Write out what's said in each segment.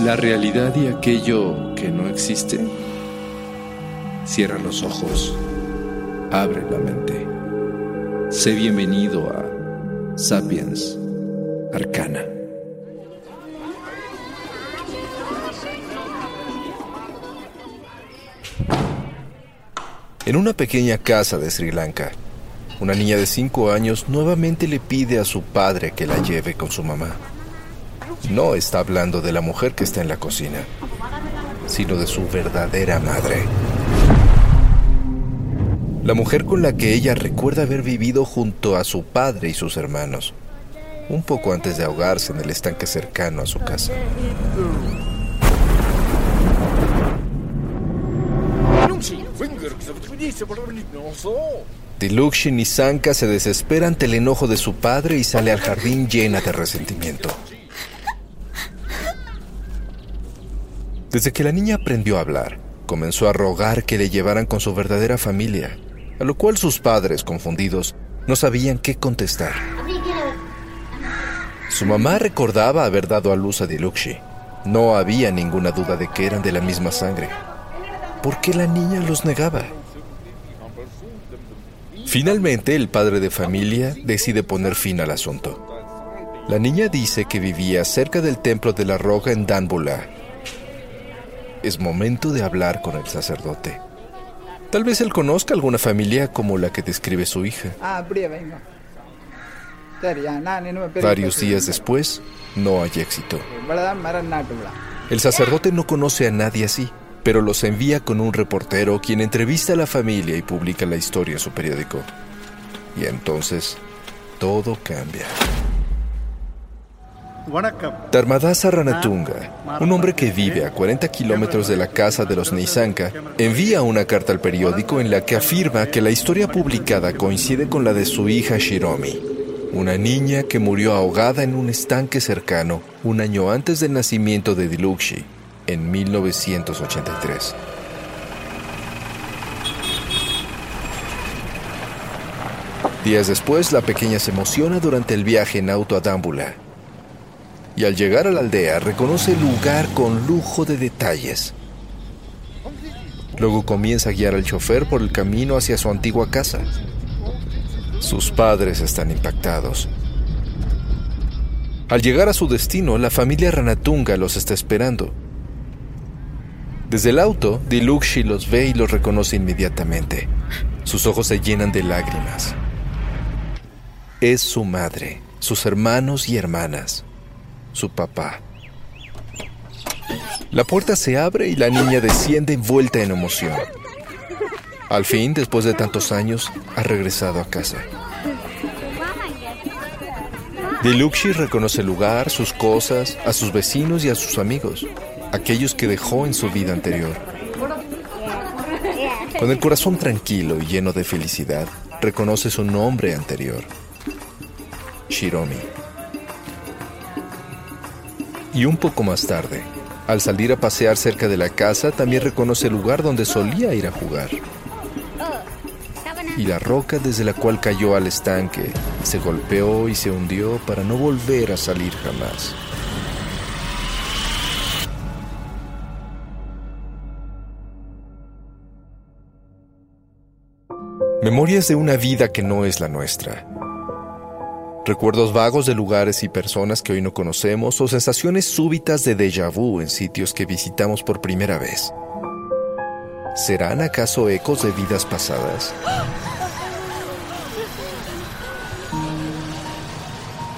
La realidad y aquello que no existe. Cierra los ojos, abre la mente. Sé bienvenido a Sapiens Arcana. En una pequeña casa de Sri Lanka, una niña de 5 años nuevamente le pide a su padre que la lleve con su mamá. No está hablando de la mujer que está en la cocina, sino de su verdadera madre. La mujer con la que ella recuerda haber vivido junto a su padre y sus hermanos, un poco antes de ahogarse en el estanque cercano a su casa. Dilukshi Nisanka se desespera ante el enojo de su padre y sale al jardín llena de resentimiento. Desde que la niña aprendió a hablar, comenzó a rogar que le llevaran con su verdadera familia, a lo cual sus padres, confundidos, no sabían qué contestar. Su mamá recordaba haber dado a luz a Dilukshi. No había ninguna duda de que eran de la misma sangre. ¿Por qué la niña los negaba? Finalmente, el padre de familia decide poner fin al asunto. La niña dice que vivía cerca del templo de la roca en Danbula. Es momento de hablar con el sacerdote. Tal vez él conozca alguna familia como la que describe su hija. Varios días después, no hay éxito. El sacerdote no conoce a nadie así, pero los envía con un reportero quien entrevista a la familia y publica la historia en su periódico. Y entonces, todo cambia. Dharmadasa Ranatunga, un hombre que vive a 40 kilómetros de la casa de los Nisanka, envía una carta al periódico en la que afirma que la historia publicada coincide con la de su hija Shiromi, una niña que murió ahogada en un estanque cercano un año antes del nacimiento de Dilukshi, en 1983. Días después, la pequeña se emociona durante el viaje en auto a Dámbula. Y al llegar a la aldea, reconoce el lugar con lujo de detalles. Luego comienza a guiar al chofer por el camino hacia su antigua casa. Sus padres están impactados. Al llegar a su destino, la familia Ranatunga los está esperando. Desde el auto, Dilukshi los ve y los reconoce inmediatamente. Sus ojos se llenan de lágrimas. Es su madre, sus hermanos y hermanas, su papá. La puerta se abre y la niña desciende envuelta en emoción. Al fin, después de tantos años, ha regresado a casa. Dilukshi reconoce el lugar, sus cosas, a sus vecinos y a sus amigos, aquellos que dejó en su vida anterior. Con el corazón tranquilo y lleno de felicidad, reconoce su nombre anterior, Shiromi. Y un poco más tarde, Al salir a pasear cerca de la casa, también reconoce el lugar donde solía ir a jugar. Y la roca desde la cual cayó al estanque se golpeó y se hundió para no volver a salir jamás. Memorias de una vida que no es la nuestra. Recuerdos vagos de lugares y personas que hoy no conocemos o sensaciones súbitas de déjà vu en sitios que visitamos por primera vez. ¿Serán acaso ecos de vidas pasadas?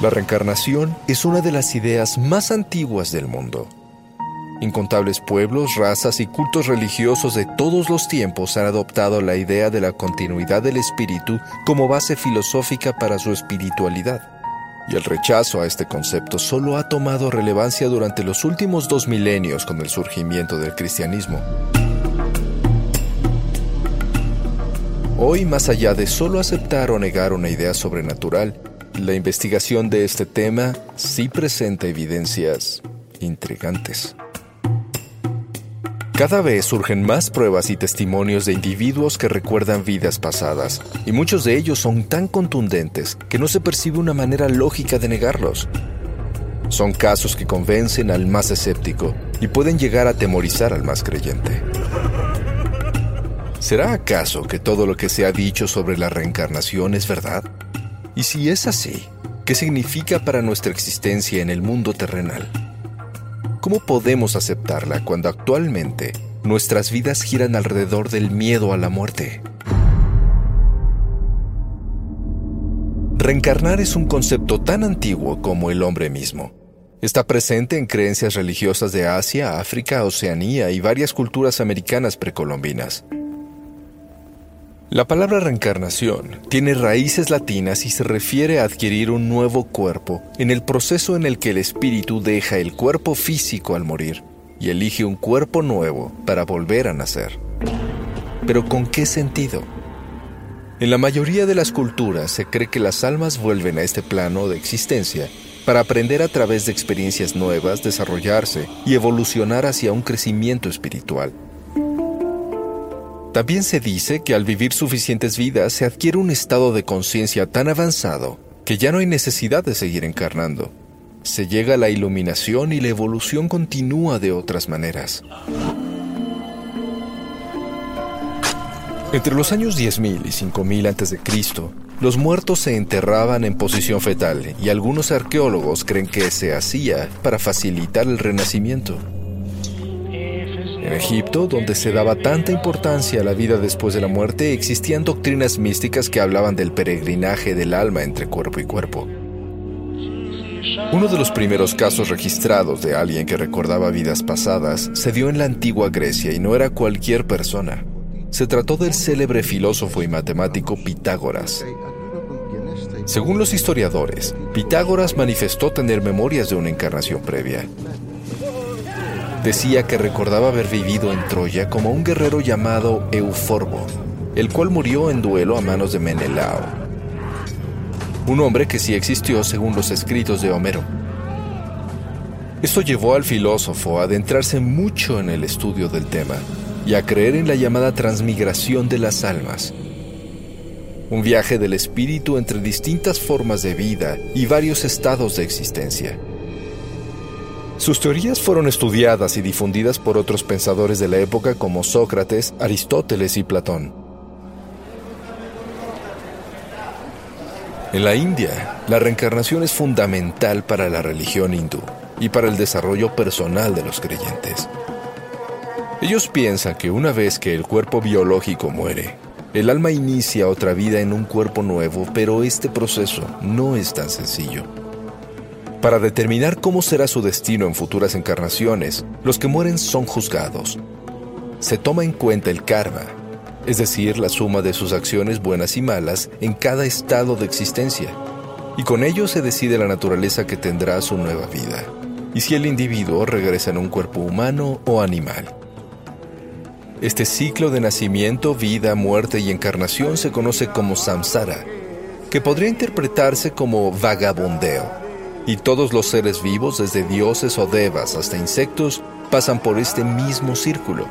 La reencarnación es una de las ideas más antiguas del mundo. Incontables pueblos, razas y cultos religiosos de todos los tiempos han adoptado la idea de la continuidad del espíritu como base filosófica para su espiritualidad. Y el rechazo a este concepto solo ha tomado relevancia durante los últimos dos milenios con el surgimiento del cristianismo. Hoy, más allá de solo aceptar o negar una idea sobrenatural, la investigación de este tema sí presenta evidencias intrigantes. Cada vez surgen más pruebas y testimonios de individuos que recuerdan vidas pasadas, y muchos de ellos son tan contundentes que no se percibe una manera lógica de negarlos. Son casos que convencen al más escéptico y pueden llegar a atemorizar al más creyente. ¿Será acaso que todo lo que se ha dicho sobre la reencarnación es verdad? Y si es así, ¿qué significa para nuestra existencia en el mundo terrenal? ¿Cómo podemos aceptarla cuando actualmente nuestras vidas giran alrededor del miedo a la muerte? Reencarnar es un concepto tan antiguo como el hombre mismo. Está presente en creencias religiosas de Asia, África, Oceanía y varias culturas americanas precolombinas. La palabra reencarnación tiene raíces latinas y se refiere a adquirir un nuevo cuerpo en el proceso en el que el espíritu deja el cuerpo físico al morir y elige un cuerpo nuevo para volver a nacer. Pero ¿con qué sentido? En la mayoría de las culturas se cree que las almas vuelven a este plano de existencia para aprender a través de experiencias nuevas, desarrollarse y evolucionar hacia un crecimiento espiritual. También se dice que al vivir suficientes vidas se adquiere un estado de conciencia tan avanzado que ya no hay necesidad de seguir encarnando. Se llega a la iluminación y la evolución continúa de otras maneras. Entre los años 10.000 y 5.000 a.C., los muertos se enterraban en posición fetal y algunos arqueólogos creen que se hacía para facilitar el renacimiento. En Egipto, donde se daba tanta importancia a la vida después de la muerte, existían doctrinas místicas que hablaban del peregrinaje del alma entre cuerpo y cuerpo. Uno de los primeros casos registrados de alguien que recordaba vidas pasadas se dio en la antigua Grecia y no era cualquier persona. Se trató del célebre filósofo y matemático Pitágoras. Según los historiadores, Pitágoras manifestó tener memorias de una encarnación previa. Decía que recordaba haber vivido en Troya como un guerrero llamado Euforbo, el cual murió en duelo a manos de Menelao, un hombre que sí existió según los escritos de Homero. Esto llevó al filósofo a adentrarse mucho en el estudio del tema y a creer en la llamada transmigración de las almas, un viaje del espíritu entre distintas formas de vida y varios estados de existencia. Sus teorías fueron estudiadas y difundidas por otros pensadores de la época como Sócrates, Aristóteles y Platón. En la India, la reencarnación es fundamental para la religión hindú y para el desarrollo personal de los creyentes. Ellos piensan que una vez que el cuerpo biológico muere, el alma inicia otra vida en un cuerpo nuevo, pero este proceso no es tan sencillo. Para determinar cómo será su destino en futuras encarnaciones, los que mueren son juzgados. Se toma en cuenta el karma, es decir, la suma de sus acciones buenas y malas en cada estado de existencia, y con ello se decide la naturaleza que tendrá su nueva vida, y si el individuo regresa en un cuerpo humano o animal. Este ciclo de nacimiento, vida, muerte y encarnación se conoce como samsara, que podría interpretarse como vagabundeo y todos los seres vivos, desde dioses o devas hasta insectos, pasan por este mismo círculo.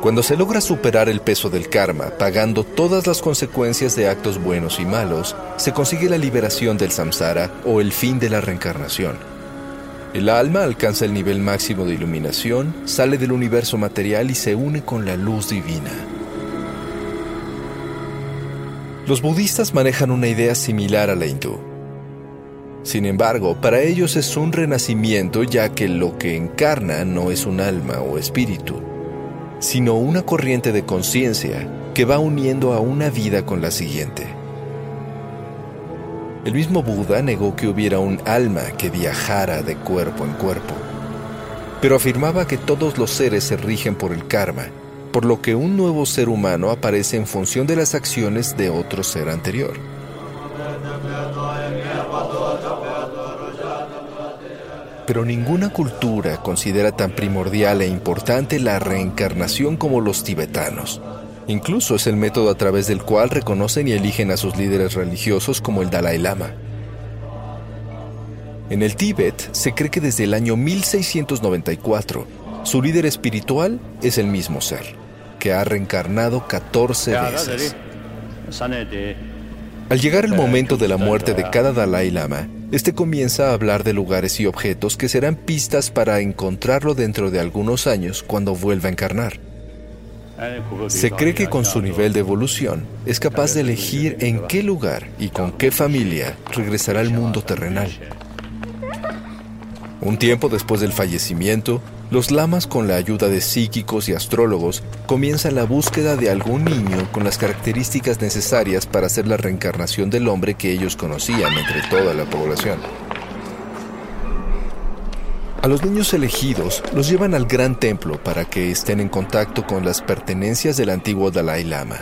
Cuando se logra superar el peso del karma, pagando todas las consecuencias de actos buenos y malos, se consigue la liberación del samsara o el fin de la reencarnación. El alma alcanza el nivel máximo de iluminación, sale del universo material y se une con la luz divina. Los budistas manejan una idea similar a la hindú. Sin embargo, para ellos es un renacimiento ya que lo que encarna no es un alma o espíritu, sino una corriente de conciencia que va uniendo a una vida con la siguiente. El mismo Buda negó que hubiera un alma que viajara de cuerpo en cuerpo, pero afirmaba que todos los seres se rigen por el karma, por lo que un nuevo ser humano aparece en función de las acciones de otro ser anterior. Pero ninguna cultura considera tan primordial e importante la reencarnación como los tibetanos. Incluso es el método a través del cual reconocen y eligen a sus líderes religiosos como el Dalai Lama. En el Tíbet se cree que desde el año 1694 su líder espiritual es el mismo ser, que ha reencarnado 14 veces. Al llegar el momento de la muerte de cada Dalai Lama, este comienza a hablar de lugares y objetos que serán pistas para encontrarlo dentro de algunos años cuando vuelva a encarnar. Se cree que con su nivel de evolución es capaz de elegir en qué lugar y con qué familia regresará al mundo terrenal. Un tiempo después del fallecimiento, los lamas con la ayuda de psíquicos y astrólogos comienzan la búsqueda de algún niño con las características necesarias para hacer la reencarnación del hombre que ellos conocían entre toda la población. A los niños elegidos los llevan al gran templo para que estén en contacto con las pertenencias del antiguo Dalai Lama.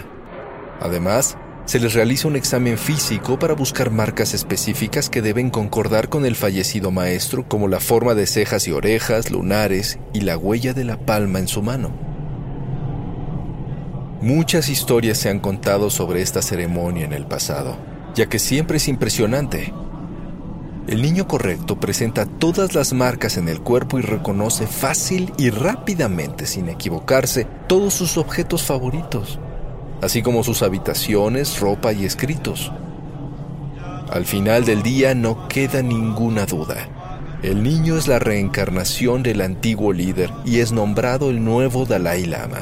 Además, se les realiza un examen físico para buscar marcas específicas que deben concordar con el fallecido maestro, como la forma de cejas y orejas, lunares y la huella de la palma en su mano. Muchas historias se han contado sobre esta ceremonia en el pasado, ya que siempre es impresionante. El niño correcto presenta todas las marcas en el cuerpo y reconoce fácil y rápidamente, sin equivocarse, todos sus objetos favoritos así como sus habitaciones, ropa y escritos. Al final del día no queda ninguna duda. El niño es la reencarnación del antiguo líder y es nombrado el nuevo Dalai Lama.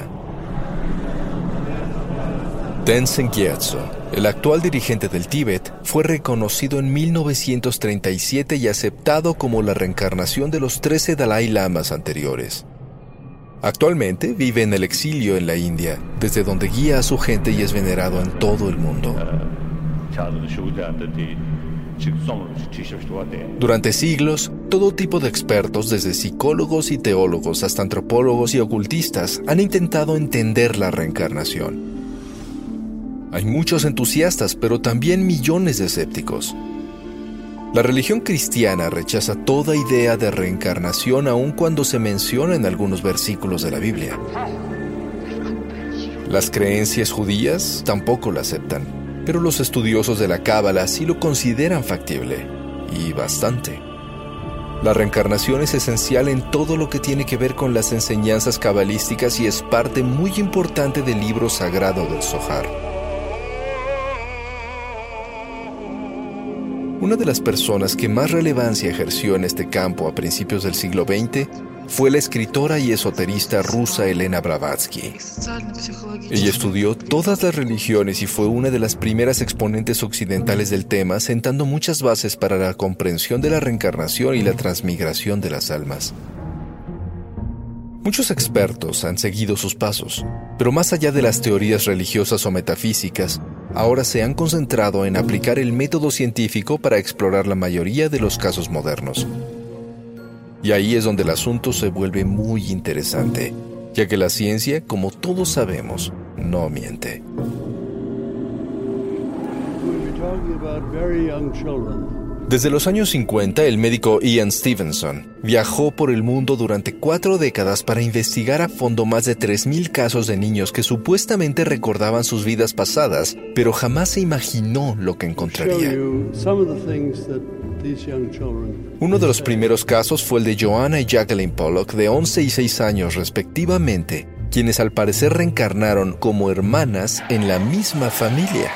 Tenzin Gyatso, el actual dirigente del Tíbet, fue reconocido en 1937 y aceptado como la reencarnación de los 13 Dalai Lamas anteriores. Actualmente vive en el exilio en la India, desde donde guía a su gente y es venerado en todo el mundo. Durante siglos, todo tipo de expertos, desde psicólogos y teólogos hasta antropólogos y ocultistas, han intentado entender la reencarnación. Hay muchos entusiastas, pero también millones de escépticos. La religión cristiana rechaza toda idea de reencarnación aun cuando se menciona en algunos versículos de la Biblia. Las creencias judías tampoco la aceptan, pero los estudiosos de la Cábala sí lo consideran factible, y bastante. La reencarnación es esencial en todo lo que tiene que ver con las enseñanzas cabalísticas y es parte muy importante del libro sagrado del Zohar. Una de las personas que más relevancia ejerció en este campo a principios del siglo XX fue la escritora y esoterista rusa Elena Blavatsky. Ella estudió todas las religiones y fue una de las primeras exponentes occidentales del tema, sentando muchas bases para la comprensión de la reencarnación y la transmigración de las almas. Muchos expertos han seguido sus pasos, pero más allá de las teorías religiosas o metafísicas, ahora se han concentrado en aplicar el método científico para explorar la mayoría de los casos modernos. Y ahí es donde el asunto se vuelve muy interesante, ya que la ciencia, como todos sabemos, no miente. Desde los años 50, el médico Ian Stevenson viajó por el mundo durante cuatro décadas para investigar a fondo más de 3.000 casos de niños que supuestamente recordaban sus vidas pasadas, pero jamás se imaginó lo que encontraría. Uno de los primeros casos fue el de Joanna y Jacqueline Pollock, de 11 y 6 años respectivamente, quienes al parecer reencarnaron como hermanas en la misma familia.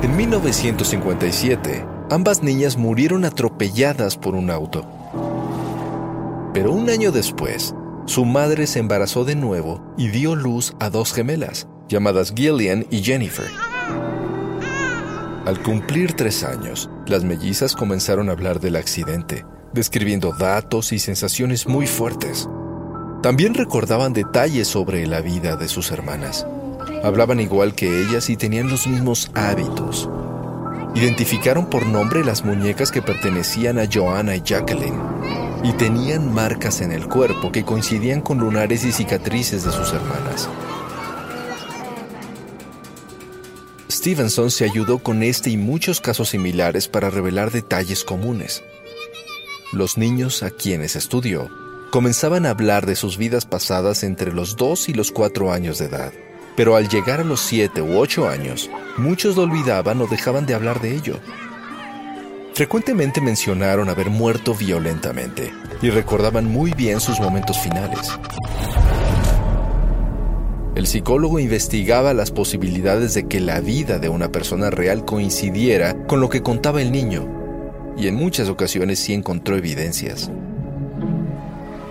En 1957, ambas niñas murieron atropelladas por un auto. Pero un año después, su madre se embarazó de nuevo y dio luz a dos gemelas, llamadas Gillian y Jennifer. Al cumplir tres años, las mellizas comenzaron a hablar del accidente, describiendo datos y sensaciones muy fuertes. También recordaban detalles sobre la vida de sus hermanas. Hablaban igual que ellas y tenían los mismos hábitos. Identificaron por nombre las muñecas que pertenecían a Joanna y Jacqueline y tenían marcas en el cuerpo que coincidían con lunares y cicatrices de sus hermanas. Stevenson se ayudó con este y muchos casos similares para revelar detalles comunes. Los niños a quienes estudió comenzaban a hablar de sus vidas pasadas entre los 2 y los 4 años de edad pero al llegar a los siete u ocho años, muchos lo olvidaban o dejaban de hablar de ello. Frecuentemente mencionaron haber muerto violentamente y recordaban muy bien sus momentos finales. El psicólogo investigaba las posibilidades de que la vida de una persona real coincidiera con lo que contaba el niño, y en muchas ocasiones sí encontró evidencias.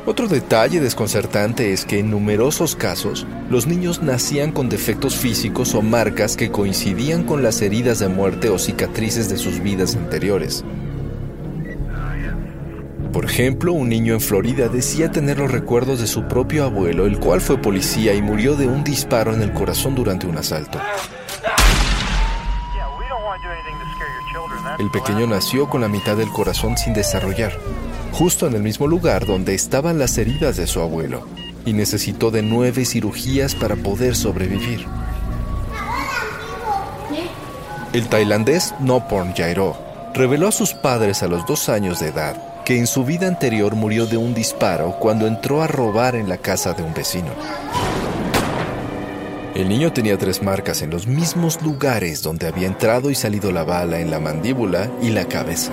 Otro detalle desconcertante es que en numerosos casos los niños nacían con defectos físicos o marcas que coincidían con las heridas de muerte o cicatrices de sus vidas anteriores. Por ejemplo, un niño en Florida decía tener los recuerdos de su propio abuelo, el cual fue policía y murió de un disparo en el corazón durante un asalto. El pequeño nació con la mitad del corazón sin desarrollar, justo en el mismo lugar donde estaban las heridas de su abuelo, y necesitó de nueve cirugías para poder sobrevivir. El tailandés Noporn Jairo reveló a sus padres a los dos años de edad que en su vida anterior murió de un disparo cuando entró a robar en la casa de un vecino. El niño tenía tres marcas en los mismos lugares donde había entrado y salido la bala en la mandíbula y la cabeza.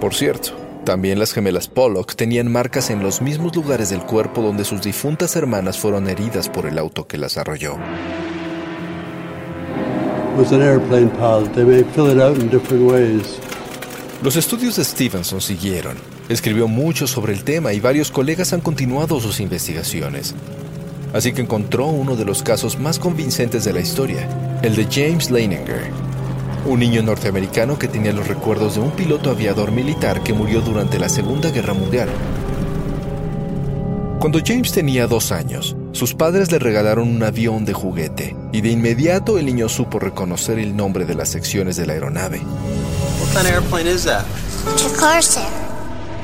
Por cierto, también las gemelas Pollock tenían marcas en los mismos lugares del cuerpo donde sus difuntas hermanas fueron heridas por el auto que las arrolló. Los estudios de Stevenson siguieron. Escribió mucho sobre el tema y varios colegas han continuado sus investigaciones. Así que encontró uno de los casos más convincentes de la historia, el de James Leininger, un niño norteamericano que tenía los recuerdos de un piloto aviador militar que murió durante la Segunda Guerra Mundial. Cuando James tenía dos años, sus padres le regalaron un avión de juguete y de inmediato el niño supo reconocer el nombre de las secciones de la aeronave.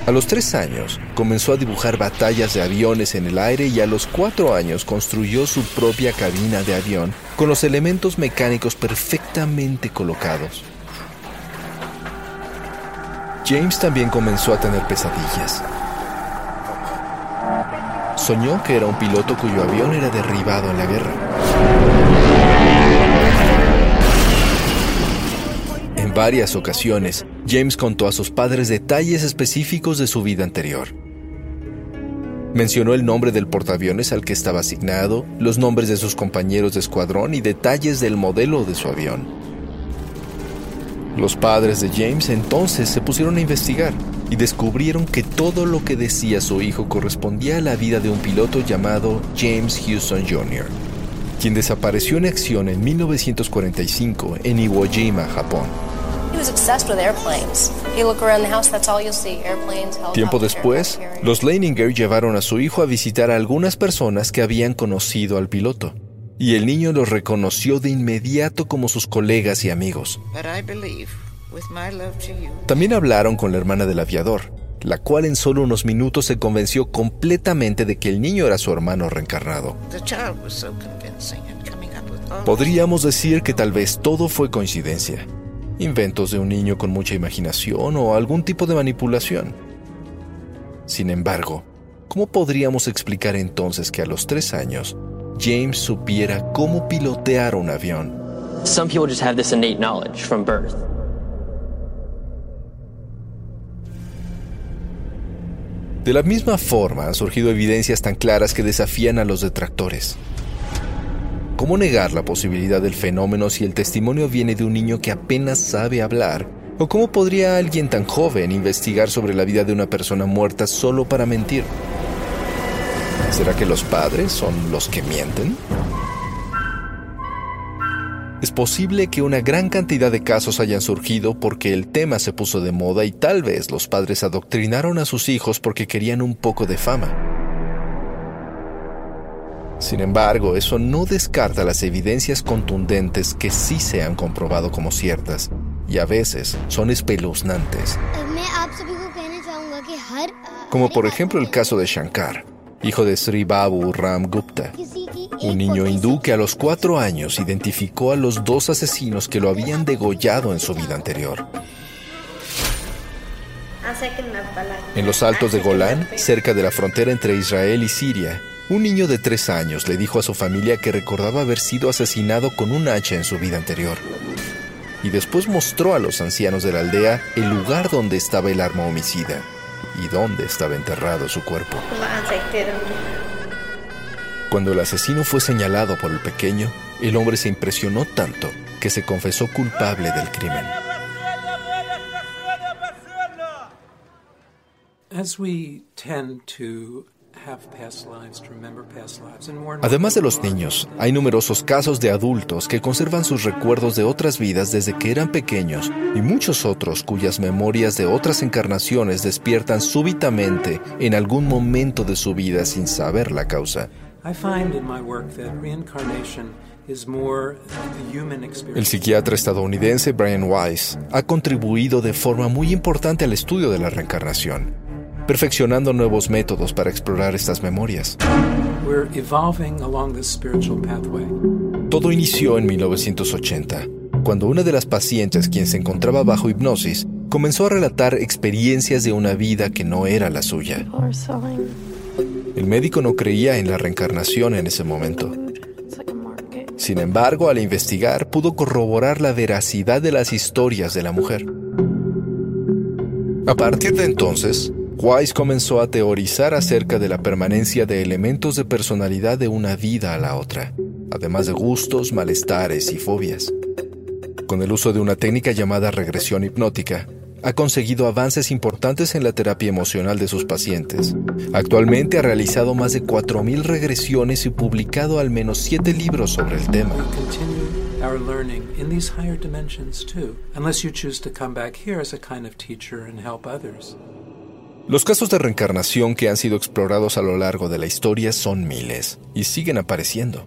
A los tres años, comenzó a dibujar batallas de aviones en el aire y a los cuatro años construyó su propia cabina de avión con los elementos mecánicos perfectamente colocados. James también comenzó a tener pesadillas. Soñó que era un piloto cuyo avión era derribado en la guerra. Varias ocasiones, James contó a sus padres detalles específicos de su vida anterior. Mencionó el nombre del portaaviones al que estaba asignado, los nombres de sus compañeros de escuadrón y detalles del modelo de su avión. Los padres de James entonces se pusieron a investigar y descubrieron que todo lo que decía su hijo correspondía a la vida de un piloto llamado James Houston Jr., quien desapareció en acción en 1945 en Iwo Jima, Japón. Tiempo después, los Leininger llevaron a su hijo a visitar a algunas personas que habían conocido al piloto, y el niño los reconoció de inmediato como sus colegas y amigos. También hablaron con la hermana del aviador, la cual en solo unos minutos se convenció completamente de que el niño era su hermano reencarnado. Podríamos decir que tal vez todo fue coincidencia, inventos de un niño con mucha imaginación o algún tipo de manipulación. Sin embargo, ¿cómo podríamos explicar entonces que a los tres años James supiera cómo pilotear un avión? Some people just have this innate knowledge from birth. De la misma forma han surgido evidencias tan claras que desafían a los detractores. ¿Cómo negar la posibilidad del fenómeno si el testimonio viene de un niño que apenas sabe hablar? ¿O cómo podría alguien tan joven investigar sobre la vida de una persona muerta solo para mentir? ¿Será que los padres son los que mienten? Es posible que una gran cantidad de casos hayan surgido porque el tema se puso de moda y tal vez los padres adoctrinaron a sus hijos porque querían un poco de fama. Sin embargo, eso no descarta las evidencias contundentes que sí se han comprobado como ciertas y a veces son espeluznantes. Como por ejemplo el caso de Shankar, hijo de Sri Babu Ram Gupta, un niño hindú que a los cuatro años identificó a los dos asesinos que lo habían degollado en su vida anterior. En los altos de Golán, cerca de la frontera entre Israel y Siria, un niño de tres años le dijo a su familia que recordaba haber sido asesinado con un hacha en su vida anterior. Y después mostró a los ancianos de la aldea el lugar donde estaba el arma homicida y dónde estaba enterrado su cuerpo. Cuando el asesino fue señalado por el pequeño, el hombre se impresionó tanto que se confesó culpable del crimen. Además de los niños, hay numerosos casos de adultos que conservan sus recuerdos de otras vidas desde que eran pequeños y muchos otros cuyas memorias de otras encarnaciones despiertan súbitamente en algún momento de su vida sin saber la causa. El psiquiatra estadounidense Brian Weiss ha contribuido de forma muy importante al estudio de la reencarnación, perfeccionando nuevos métodos para explorar estas memorias. Todo inició en 1980, cuando una de las pacientes, quien se encontraba bajo hipnosis, comenzó a relatar experiencias de una vida que no era la suya. El médico no creía en la reencarnación en ese momento. Sin embargo, al investigar, pudo corroborar la veracidad de las historias de la mujer. A partir de entonces, Weiss comenzó a teorizar acerca de la permanencia de elementos de personalidad de una vida a la otra, además de gustos, malestares y fobias. Con el uso de una técnica llamada regresión hipnótica, ha conseguido avances importantes en la terapia emocional de sus pacientes. Actualmente ha realizado más de 4.000 regresiones y publicado al menos 7 libros sobre el tema. Los casos de reencarnación que han sido explorados a lo largo de la historia son miles y siguen apareciendo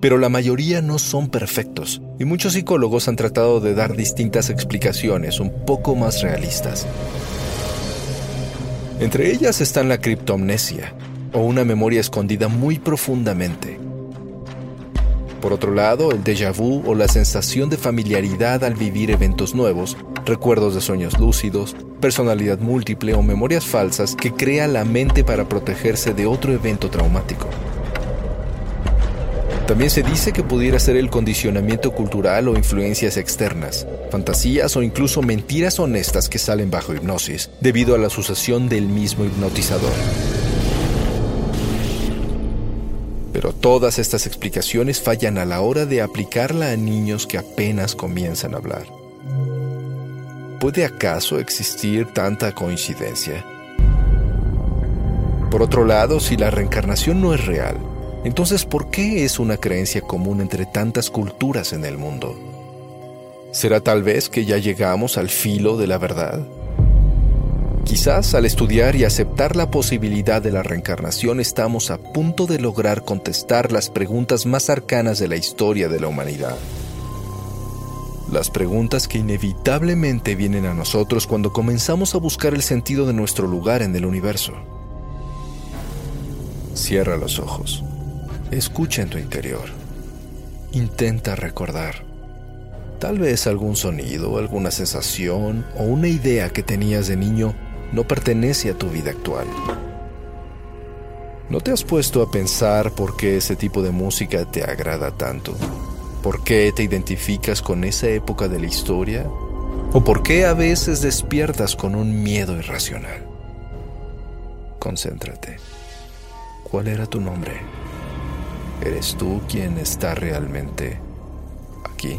pero la mayoría no son perfectos y muchos psicólogos han tratado de dar distintas explicaciones un poco más realistas. Entre ellas están la criptomnesia, o una memoria escondida muy profundamente. Por otro lado, el déjà vu o la sensación de familiaridad al vivir eventos nuevos, recuerdos de sueños lúcidos, personalidad múltiple o memorias falsas que crea la mente para protegerse de otro evento traumático. También se dice que pudiera ser el condicionamiento cultural o influencias externas, fantasías o incluso mentiras honestas que salen bajo hipnosis, debido a la sucesión del mismo hipnotizador. Pero todas estas explicaciones fallan a la hora de aplicarla a niños que apenas comienzan a hablar. ¿Puede acaso existir tanta coincidencia? Por otro lado, si la reencarnación no es real, entonces, ¿por qué es una creencia común entre tantas culturas en el mundo? ¿Será tal vez que ya llegamos al filo de la verdad? Quizás al estudiar y aceptar la posibilidad de la reencarnación estamos a punto de lograr contestar las preguntas más arcanas de la historia de la humanidad. Las preguntas que inevitablemente vienen a nosotros cuando comenzamos a buscar el sentido de nuestro lugar en el universo. Cierra los ojos. Escucha en tu interior. Intenta recordar. Tal vez algún sonido, alguna sensación o una idea que tenías de niño no pertenece a tu vida actual. ¿No te has puesto a pensar por qué ese tipo de música te agrada tanto? ¿Por qué te identificas con esa época de la historia? ¿O por qué a veces despiertas con un miedo irracional? Concéntrate. ¿Cuál era tu nombre? ¿Eres tú quien está realmente aquí?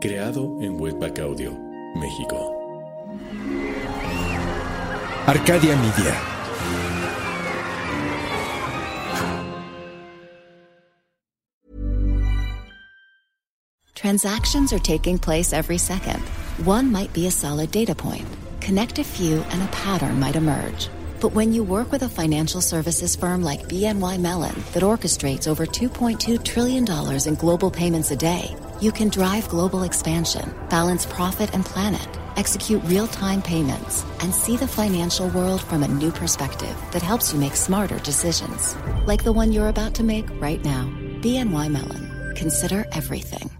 creado en Webback Audio, México. Arcadia Media. Transactions are taking place every second. One might be a solid data point. Connect a few and a pattern might emerge. But when you work with a financial services firm like BNY Mellon that orchestrates over $2.2 trillion in global payments a day, you can drive global expansion, balance profit and planet, execute real time payments, and see the financial world from a new perspective that helps you make smarter decisions. Like the one you're about to make right now. BNY Mellon. Consider everything.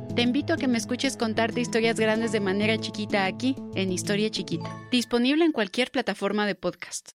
Te invito a que me escuches contarte historias grandes de manera chiquita aquí, en Historia Chiquita, disponible en cualquier plataforma de podcast.